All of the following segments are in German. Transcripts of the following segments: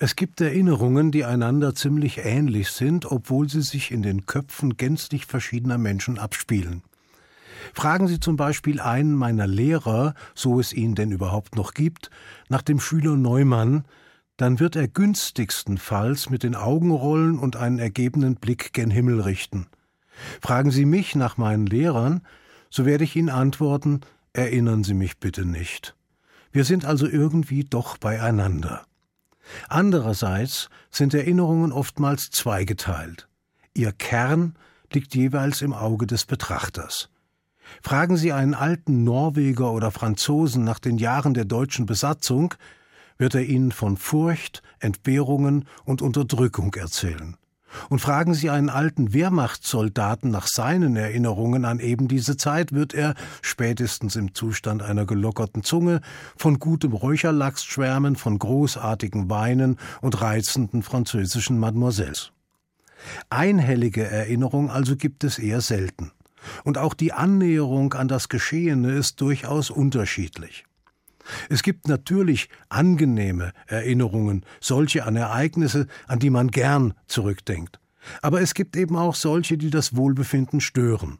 Es gibt Erinnerungen, die einander ziemlich ähnlich sind, obwohl sie sich in den Köpfen gänzlich verschiedener Menschen abspielen. Fragen Sie zum Beispiel einen meiner Lehrer, so es ihn denn überhaupt noch gibt, nach dem Schüler Neumann, dann wird er günstigstenfalls mit den Augen rollen und einen ergebenen Blick gen Himmel richten. Fragen Sie mich nach meinen Lehrern, so werde ich Ihnen antworten, erinnern Sie mich bitte nicht. Wir sind also irgendwie doch beieinander. Andererseits sind Erinnerungen oftmals zweigeteilt. Ihr Kern liegt jeweils im Auge des Betrachters. Fragen Sie einen alten Norweger oder Franzosen nach den Jahren der deutschen Besatzung, wird er Ihnen von Furcht, Entbehrungen und Unterdrückung erzählen. Und fragen Sie einen alten Wehrmachtssoldaten nach seinen Erinnerungen an eben diese Zeit, wird er, spätestens im Zustand einer gelockerten Zunge, von gutem Räucherlachs schwärmen, von großartigen Weinen und reizenden französischen Mademoiselles. Einhellige Erinnerung also gibt es eher selten. Und auch die Annäherung an das Geschehene ist durchaus unterschiedlich. Es gibt natürlich angenehme Erinnerungen, solche an Ereignisse, an die man gern zurückdenkt. Aber es gibt eben auch solche, die das Wohlbefinden stören.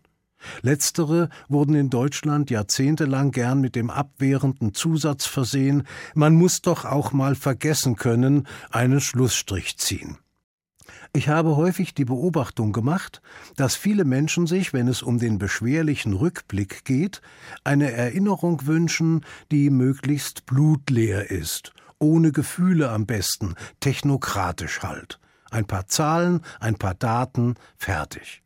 Letztere wurden in Deutschland jahrzehntelang gern mit dem abwehrenden Zusatz versehen, man muss doch auch mal vergessen können, einen Schlussstrich ziehen. Ich habe häufig die Beobachtung gemacht, dass viele Menschen sich, wenn es um den beschwerlichen Rückblick geht, eine Erinnerung wünschen, die möglichst blutleer ist, ohne Gefühle am besten, technokratisch halt. Ein paar Zahlen, ein paar Daten, fertig.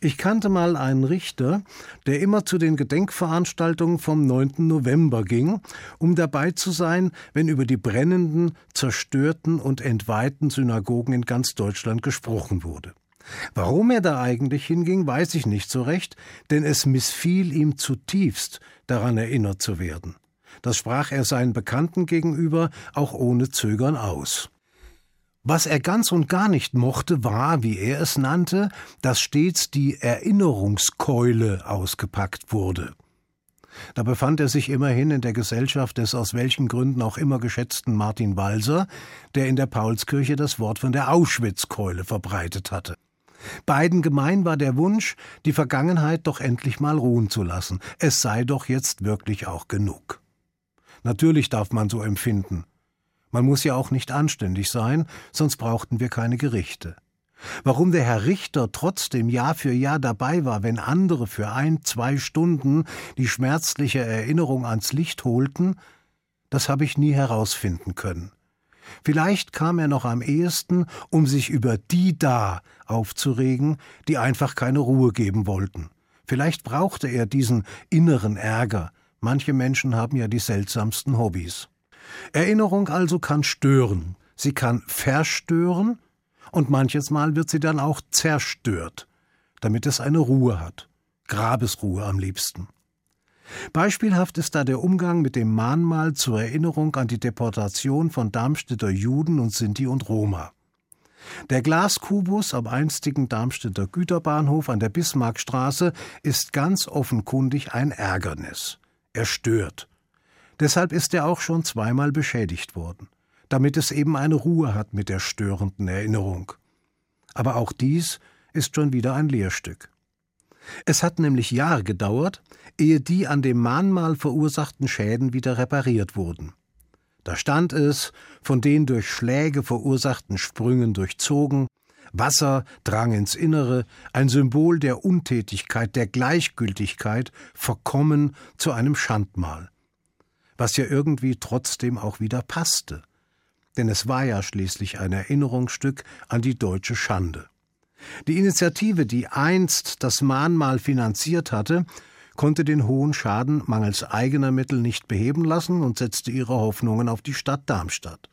Ich kannte mal einen Richter, der immer zu den Gedenkveranstaltungen vom 9. November ging, um dabei zu sein, wenn über die brennenden, zerstörten und entweihten Synagogen in ganz Deutschland gesprochen wurde. Warum er da eigentlich hinging, weiß ich nicht so recht, denn es missfiel ihm zutiefst, daran erinnert zu werden. Das sprach er seinen Bekannten gegenüber auch ohne Zögern aus. Was er ganz und gar nicht mochte, war, wie er es nannte, dass stets die Erinnerungskeule ausgepackt wurde. Da befand er sich immerhin in der Gesellschaft des aus welchen Gründen auch immer geschätzten Martin Walser, der in der Paulskirche das Wort von der Auschwitzkeule verbreitet hatte. Beiden gemein war der Wunsch, die Vergangenheit doch endlich mal ruhen zu lassen. Es sei doch jetzt wirklich auch genug. Natürlich darf man so empfinden. Man muss ja auch nicht anständig sein, sonst brauchten wir keine Gerichte. Warum der Herr Richter trotzdem Jahr für Jahr dabei war, wenn andere für ein, zwei Stunden die schmerzliche Erinnerung ans Licht holten, das habe ich nie herausfinden können. Vielleicht kam er noch am ehesten, um sich über die da aufzuregen, die einfach keine Ruhe geben wollten. Vielleicht brauchte er diesen inneren Ärger. Manche Menschen haben ja die seltsamsten Hobbys. Erinnerung also kann stören, sie kann verstören und manches Mal wird sie dann auch zerstört, damit es eine Ruhe hat, Grabesruhe am liebsten. Beispielhaft ist da der Umgang mit dem Mahnmal zur Erinnerung an die Deportation von Darmstädter Juden und Sinti und Roma. Der Glaskubus am einstigen Darmstädter Güterbahnhof an der Bismarckstraße ist ganz offenkundig ein Ärgernis. Er stört. Deshalb ist er auch schon zweimal beschädigt worden, damit es eben eine Ruhe hat mit der störenden Erinnerung. Aber auch dies ist schon wieder ein Lehrstück. Es hat nämlich Jahre gedauert, ehe die an dem Mahnmal verursachten Schäden wieder repariert wurden. Da stand es, von den durch Schläge verursachten Sprüngen durchzogen, Wasser drang ins Innere, ein Symbol der Untätigkeit, der Gleichgültigkeit, verkommen zu einem Schandmal was ja irgendwie trotzdem auch wieder passte. Denn es war ja schließlich ein Erinnerungsstück an die deutsche Schande. Die Initiative, die einst das Mahnmal finanziert hatte, konnte den hohen Schaden mangels eigener Mittel nicht beheben lassen und setzte ihre Hoffnungen auf die Stadt Darmstadt.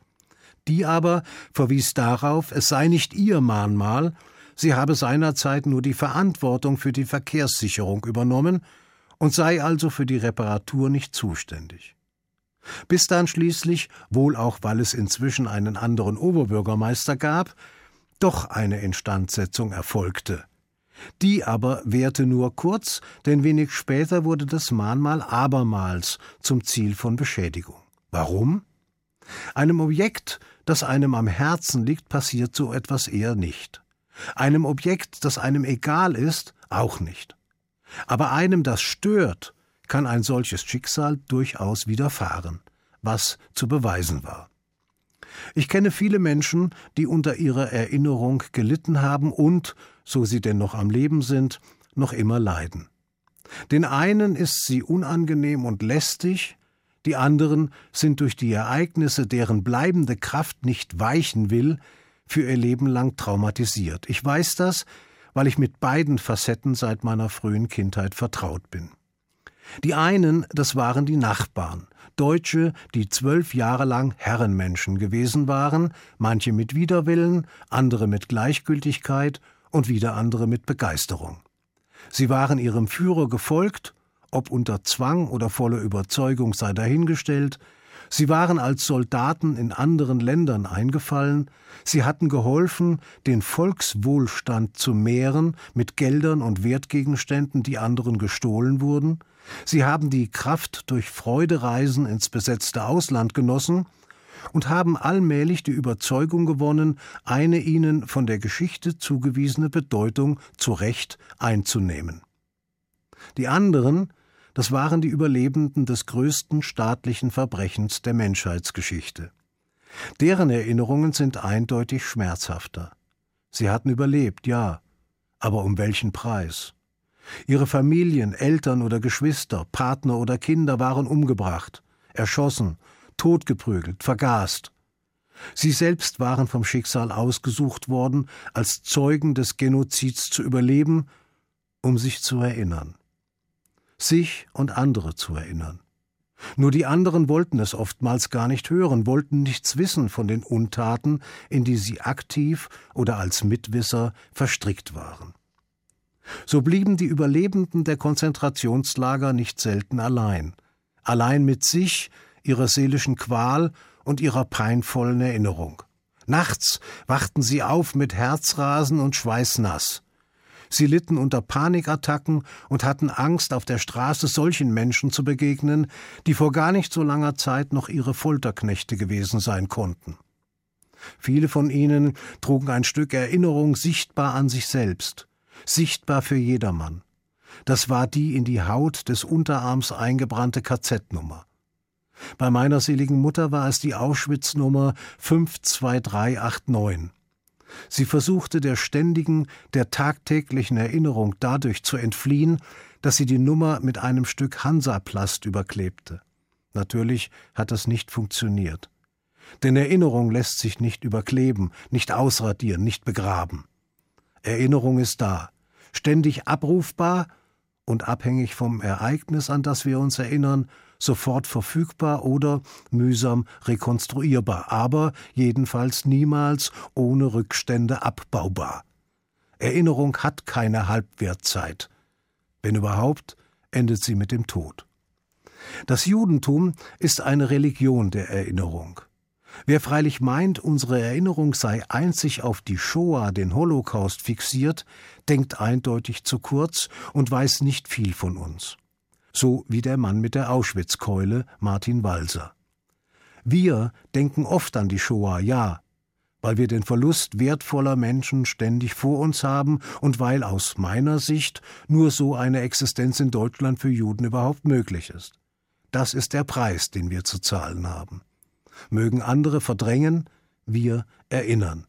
Die aber verwies darauf, es sei nicht ihr Mahnmal, sie habe seinerzeit nur die Verantwortung für die Verkehrssicherung übernommen und sei also für die Reparatur nicht zuständig bis dann schließlich, wohl auch weil es inzwischen einen anderen Oberbürgermeister gab, doch eine Instandsetzung erfolgte. Die aber währte nur kurz, denn wenig später wurde das Mahnmal abermals zum Ziel von Beschädigung. Warum? Einem Objekt, das einem am Herzen liegt, passiert so etwas eher nicht. Einem Objekt, das einem egal ist, auch nicht. Aber einem, das stört, kann ein solches Schicksal durchaus widerfahren, was zu beweisen war. Ich kenne viele Menschen, die unter ihrer Erinnerung gelitten haben und, so sie denn noch am Leben sind, noch immer leiden. Den einen ist sie unangenehm und lästig, die anderen sind durch die Ereignisse, deren bleibende Kraft nicht weichen will, für ihr Leben lang traumatisiert. Ich weiß das, weil ich mit beiden Facetten seit meiner frühen Kindheit vertraut bin. Die einen, das waren die Nachbarn, Deutsche, die zwölf Jahre lang Herrenmenschen gewesen waren, manche mit Widerwillen, andere mit Gleichgültigkeit und wieder andere mit Begeisterung. Sie waren ihrem Führer gefolgt, ob unter Zwang oder voller Überzeugung sei dahingestellt, Sie waren als Soldaten in anderen Ländern eingefallen, sie hatten geholfen, den Volkswohlstand zu mehren mit Geldern und Wertgegenständen, die anderen gestohlen wurden, sie haben die Kraft durch Freudereisen ins besetzte Ausland genossen und haben allmählich die Überzeugung gewonnen, eine ihnen von der Geschichte zugewiesene Bedeutung zu Recht einzunehmen. Die anderen, das waren die Überlebenden des größten staatlichen Verbrechens der Menschheitsgeschichte. Deren Erinnerungen sind eindeutig schmerzhafter. Sie hatten überlebt, ja, aber um welchen Preis? Ihre Familien, Eltern oder Geschwister, Partner oder Kinder waren umgebracht, erschossen, totgeprügelt, vergast. Sie selbst waren vom Schicksal ausgesucht worden, als Zeugen des Genozids zu überleben, um sich zu erinnern sich und andere zu erinnern. Nur die anderen wollten es oftmals gar nicht hören, wollten nichts wissen von den Untaten, in die sie aktiv oder als Mitwisser verstrickt waren. So blieben die Überlebenden der Konzentrationslager nicht selten allein, allein mit sich, ihrer seelischen Qual und ihrer peinvollen Erinnerung. Nachts wachten sie auf mit Herzrasen und Schweißnass, Sie litten unter Panikattacken und hatten Angst, auf der Straße solchen Menschen zu begegnen, die vor gar nicht so langer Zeit noch ihre Folterknechte gewesen sein konnten. Viele von ihnen trugen ein Stück Erinnerung sichtbar an sich selbst, sichtbar für jedermann. Das war die in die Haut des Unterarms eingebrannte KZ-Nummer. Bei meiner seligen Mutter war es die Auschwitz-Nummer 52389. Sie versuchte der ständigen, der tagtäglichen Erinnerung dadurch zu entfliehen, dass sie die Nummer mit einem Stück Hansaplast überklebte. Natürlich hat das nicht funktioniert. Denn Erinnerung lässt sich nicht überkleben, nicht ausradieren, nicht begraben. Erinnerung ist da, ständig abrufbar und abhängig vom Ereignis, an das wir uns erinnern, sofort verfügbar oder mühsam rekonstruierbar, aber jedenfalls niemals ohne Rückstände abbaubar. Erinnerung hat keine Halbwertzeit. Wenn überhaupt, endet sie mit dem Tod. Das Judentum ist eine Religion der Erinnerung. Wer freilich meint, unsere Erinnerung sei einzig auf die Shoah, den Holocaust, fixiert, denkt eindeutig zu kurz und weiß nicht viel von uns so wie der Mann mit der Auschwitzkeule, Martin Walser. Wir denken oft an die Shoah, ja, weil wir den Verlust wertvoller Menschen ständig vor uns haben und weil aus meiner Sicht nur so eine Existenz in Deutschland für Juden überhaupt möglich ist. Das ist der Preis, den wir zu zahlen haben. Mögen andere verdrängen, wir erinnern.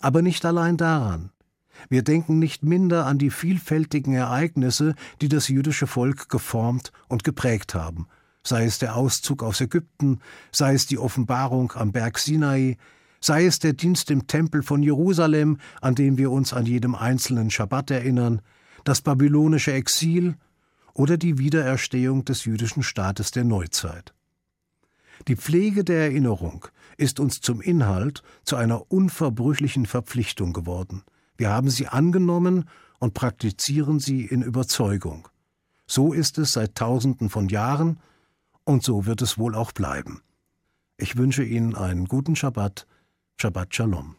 Aber nicht allein daran. Wir denken nicht minder an die vielfältigen Ereignisse, die das jüdische Volk geformt und geprägt haben, sei es der Auszug aus Ägypten, sei es die Offenbarung am Berg Sinai, sei es der Dienst im Tempel von Jerusalem, an den wir uns an jedem einzelnen Schabbat erinnern, das babylonische Exil oder die Wiedererstehung des jüdischen Staates der Neuzeit. Die Pflege der Erinnerung ist uns zum Inhalt zu einer unverbrüchlichen Verpflichtung geworden. Wir haben sie angenommen und praktizieren sie in Überzeugung. So ist es seit Tausenden von Jahren und so wird es wohl auch bleiben. Ich wünsche Ihnen einen guten Schabbat, Shabbat Shalom.